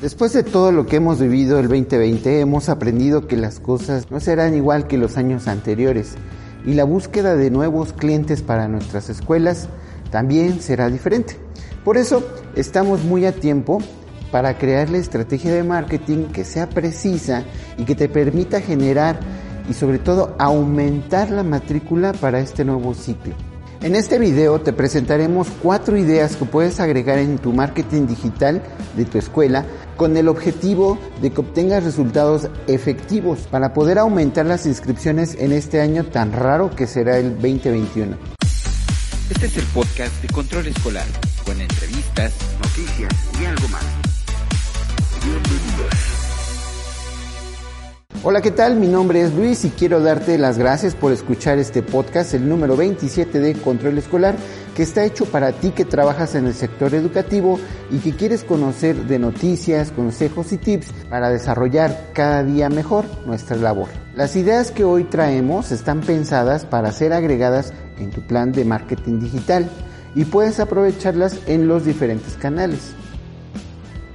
Después de todo lo que hemos vivido el 2020, hemos aprendido que las cosas no serán igual que los años anteriores y la búsqueda de nuevos clientes para nuestras escuelas también será diferente. Por eso estamos muy a tiempo para crear la estrategia de marketing que sea precisa y que te permita generar y sobre todo aumentar la matrícula para este nuevo ciclo. En este video te presentaremos cuatro ideas que puedes agregar en tu marketing digital de tu escuela con el objetivo de que obtengas resultados efectivos para poder aumentar las inscripciones en este año tan raro que será el 2021. Este es el podcast de Control Escolar, con entrevistas, noticias y algo más. Hola, ¿qué tal? Mi nombre es Luis y quiero darte las gracias por escuchar este podcast, el número 27 de Control Escolar, que está hecho para ti que trabajas en el sector educativo y que quieres conocer de noticias, consejos y tips para desarrollar cada día mejor nuestra labor. Las ideas que hoy traemos están pensadas para ser agregadas en tu plan de marketing digital y puedes aprovecharlas en los diferentes canales.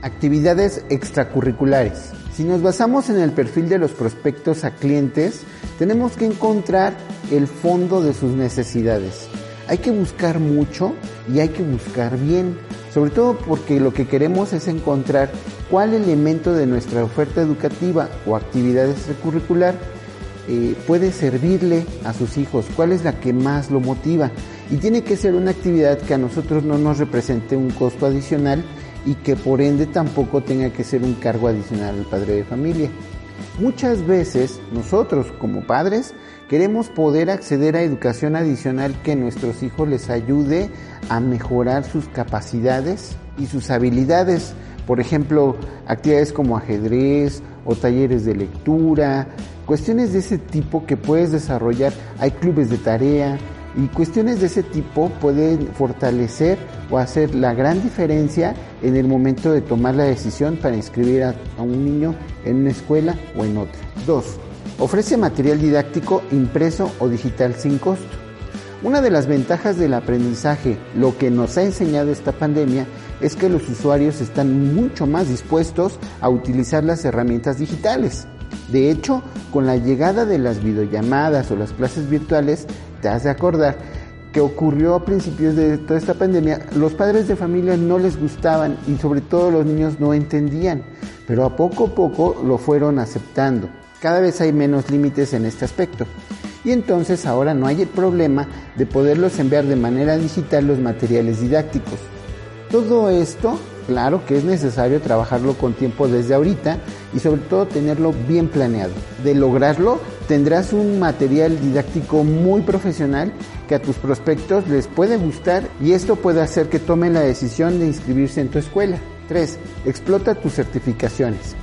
Actividades extracurriculares. Si nos basamos en el perfil de los prospectos a clientes, tenemos que encontrar el fondo de sus necesidades. Hay que buscar mucho y hay que buscar bien, sobre todo porque lo que queremos es encontrar cuál elemento de nuestra oferta educativa o actividad extracurricular eh, puede servirle a sus hijos, cuál es la que más lo motiva. Y tiene que ser una actividad que a nosotros no nos represente un costo adicional y que por ende tampoco tenga que ser un cargo adicional al padre de familia. Muchas veces nosotros como padres queremos poder acceder a educación adicional que nuestros hijos les ayude a mejorar sus capacidades y sus habilidades. Por ejemplo, actividades como ajedrez o talleres de lectura, cuestiones de ese tipo que puedes desarrollar. Hay clubes de tarea, y cuestiones de ese tipo pueden fortalecer o hacer la gran diferencia en el momento de tomar la decisión para inscribir a, un niño en una escuela o en otra. 2. Ofrece material didáctico impreso o digital sin costo. Una de las ventajas del aprendizaje, lo que nos ha enseñado esta pandemia, es que los usuarios están mucho más dispuestos a utilizar las herramientas digitales. De hecho, con la llegada de las videollamadas o las clases virtuales, te has de acordar que ocurrió a principios de toda esta pandemia, los padres de familia no les gustaban y sobre todo los niños no entendían, pero a poco a poco lo fueron aceptando. Cada vez hay menos límites en este aspecto. Y entonces ahora no hay el problema de poderlos enviar de manera digital los materiales didácticos. Todo esto, claro que es necesario trabajarlo con tiempo desde ahorita y sobre todo tenerlo bien planeado. De lograrlo, tendrás un material didáctico muy profesional que a tus prospectos les puede gustar y esto puede hacer que tomen la decisión de inscribirse en tu escuela. 3. Explota tus certificaciones.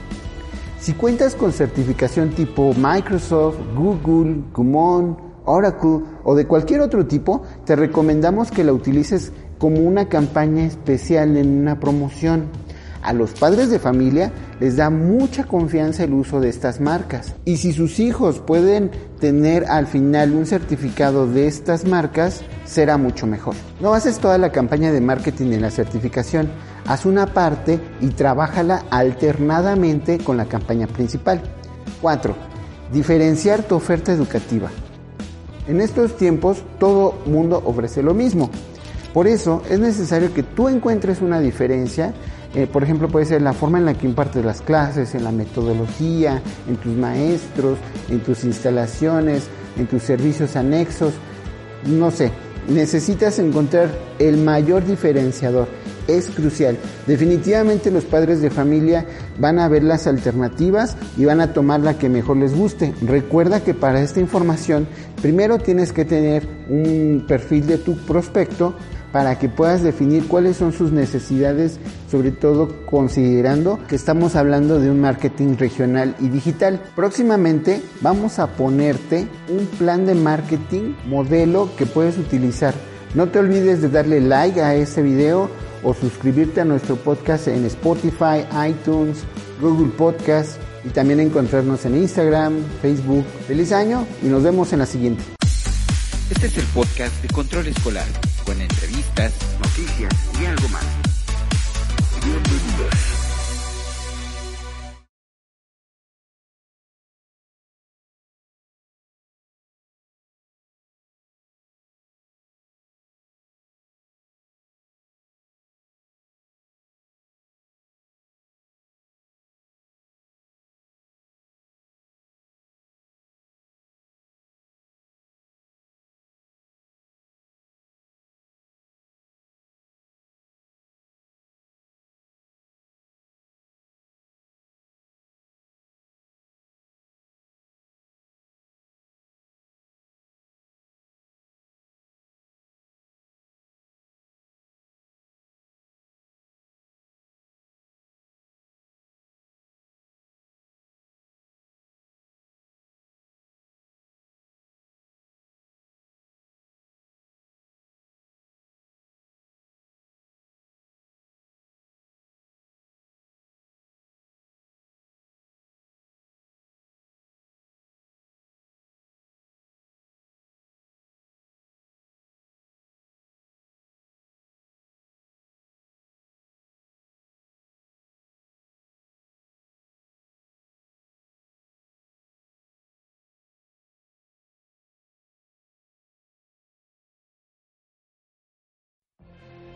Si cuentas con certificación tipo Microsoft, Google, Kumon, Oracle o de cualquier otro tipo, te recomendamos que la utilices como una campaña especial en una promoción. A los padres de familia les da mucha confianza el uso de estas marcas. Y si sus hijos pueden tener al final un certificado de estas marcas, será mucho mejor. No haces toda la campaña de marketing en la certificación, haz una parte y trabájala alternadamente con la campaña principal. 4. Diferenciar tu oferta educativa. En estos tiempos todo mundo ofrece lo mismo. Por eso es necesario que tú encuentres una diferencia. Eh, por ejemplo, puede ser la forma en la que impartes las clases, en la metodología, en tus maestros, en tus instalaciones, en tus servicios anexos. No sé, necesitas encontrar el mayor diferenciador. Es crucial. Definitivamente los padres de familia van a ver las alternativas y van a tomar la que mejor les guste. Recuerda que para esta información primero tienes que tener un perfil de tu prospecto para que puedas definir cuáles son sus necesidades, sobre todo considerando que estamos hablando de un marketing regional y digital. Próximamente vamos a ponerte un plan de marketing modelo que puedes utilizar. No te olvides de darle like a este video o suscribirte a nuestro podcast en Spotify, iTunes, Google Podcast y también encontrarnos en Instagram, Facebook. Feliz año y nos vemos en la siguiente. Este es el podcast de Control Escolar, con entrevistas, noticias y algo más.